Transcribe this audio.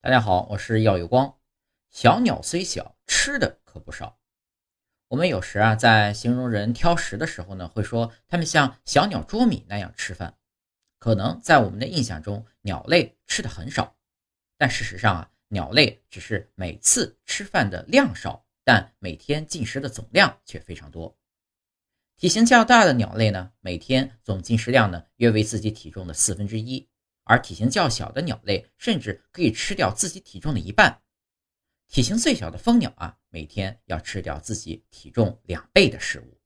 大家好，我是耀有光。小鸟虽小，吃的可不少。我们有时啊，在形容人挑食的时候呢，会说它们像小鸟捉米那样吃饭。可能在我们的印象中，鸟类吃的很少，但事实上啊，鸟类只是每次吃饭的量少，但每天进食的总量却非常多。体型较大的鸟类呢，每天总进食量呢约为自己体重的四分之一。而体型较小的鸟类，甚至可以吃掉自己体重的一半。体型最小的蜂鸟啊，每天要吃掉自己体重两倍的食物。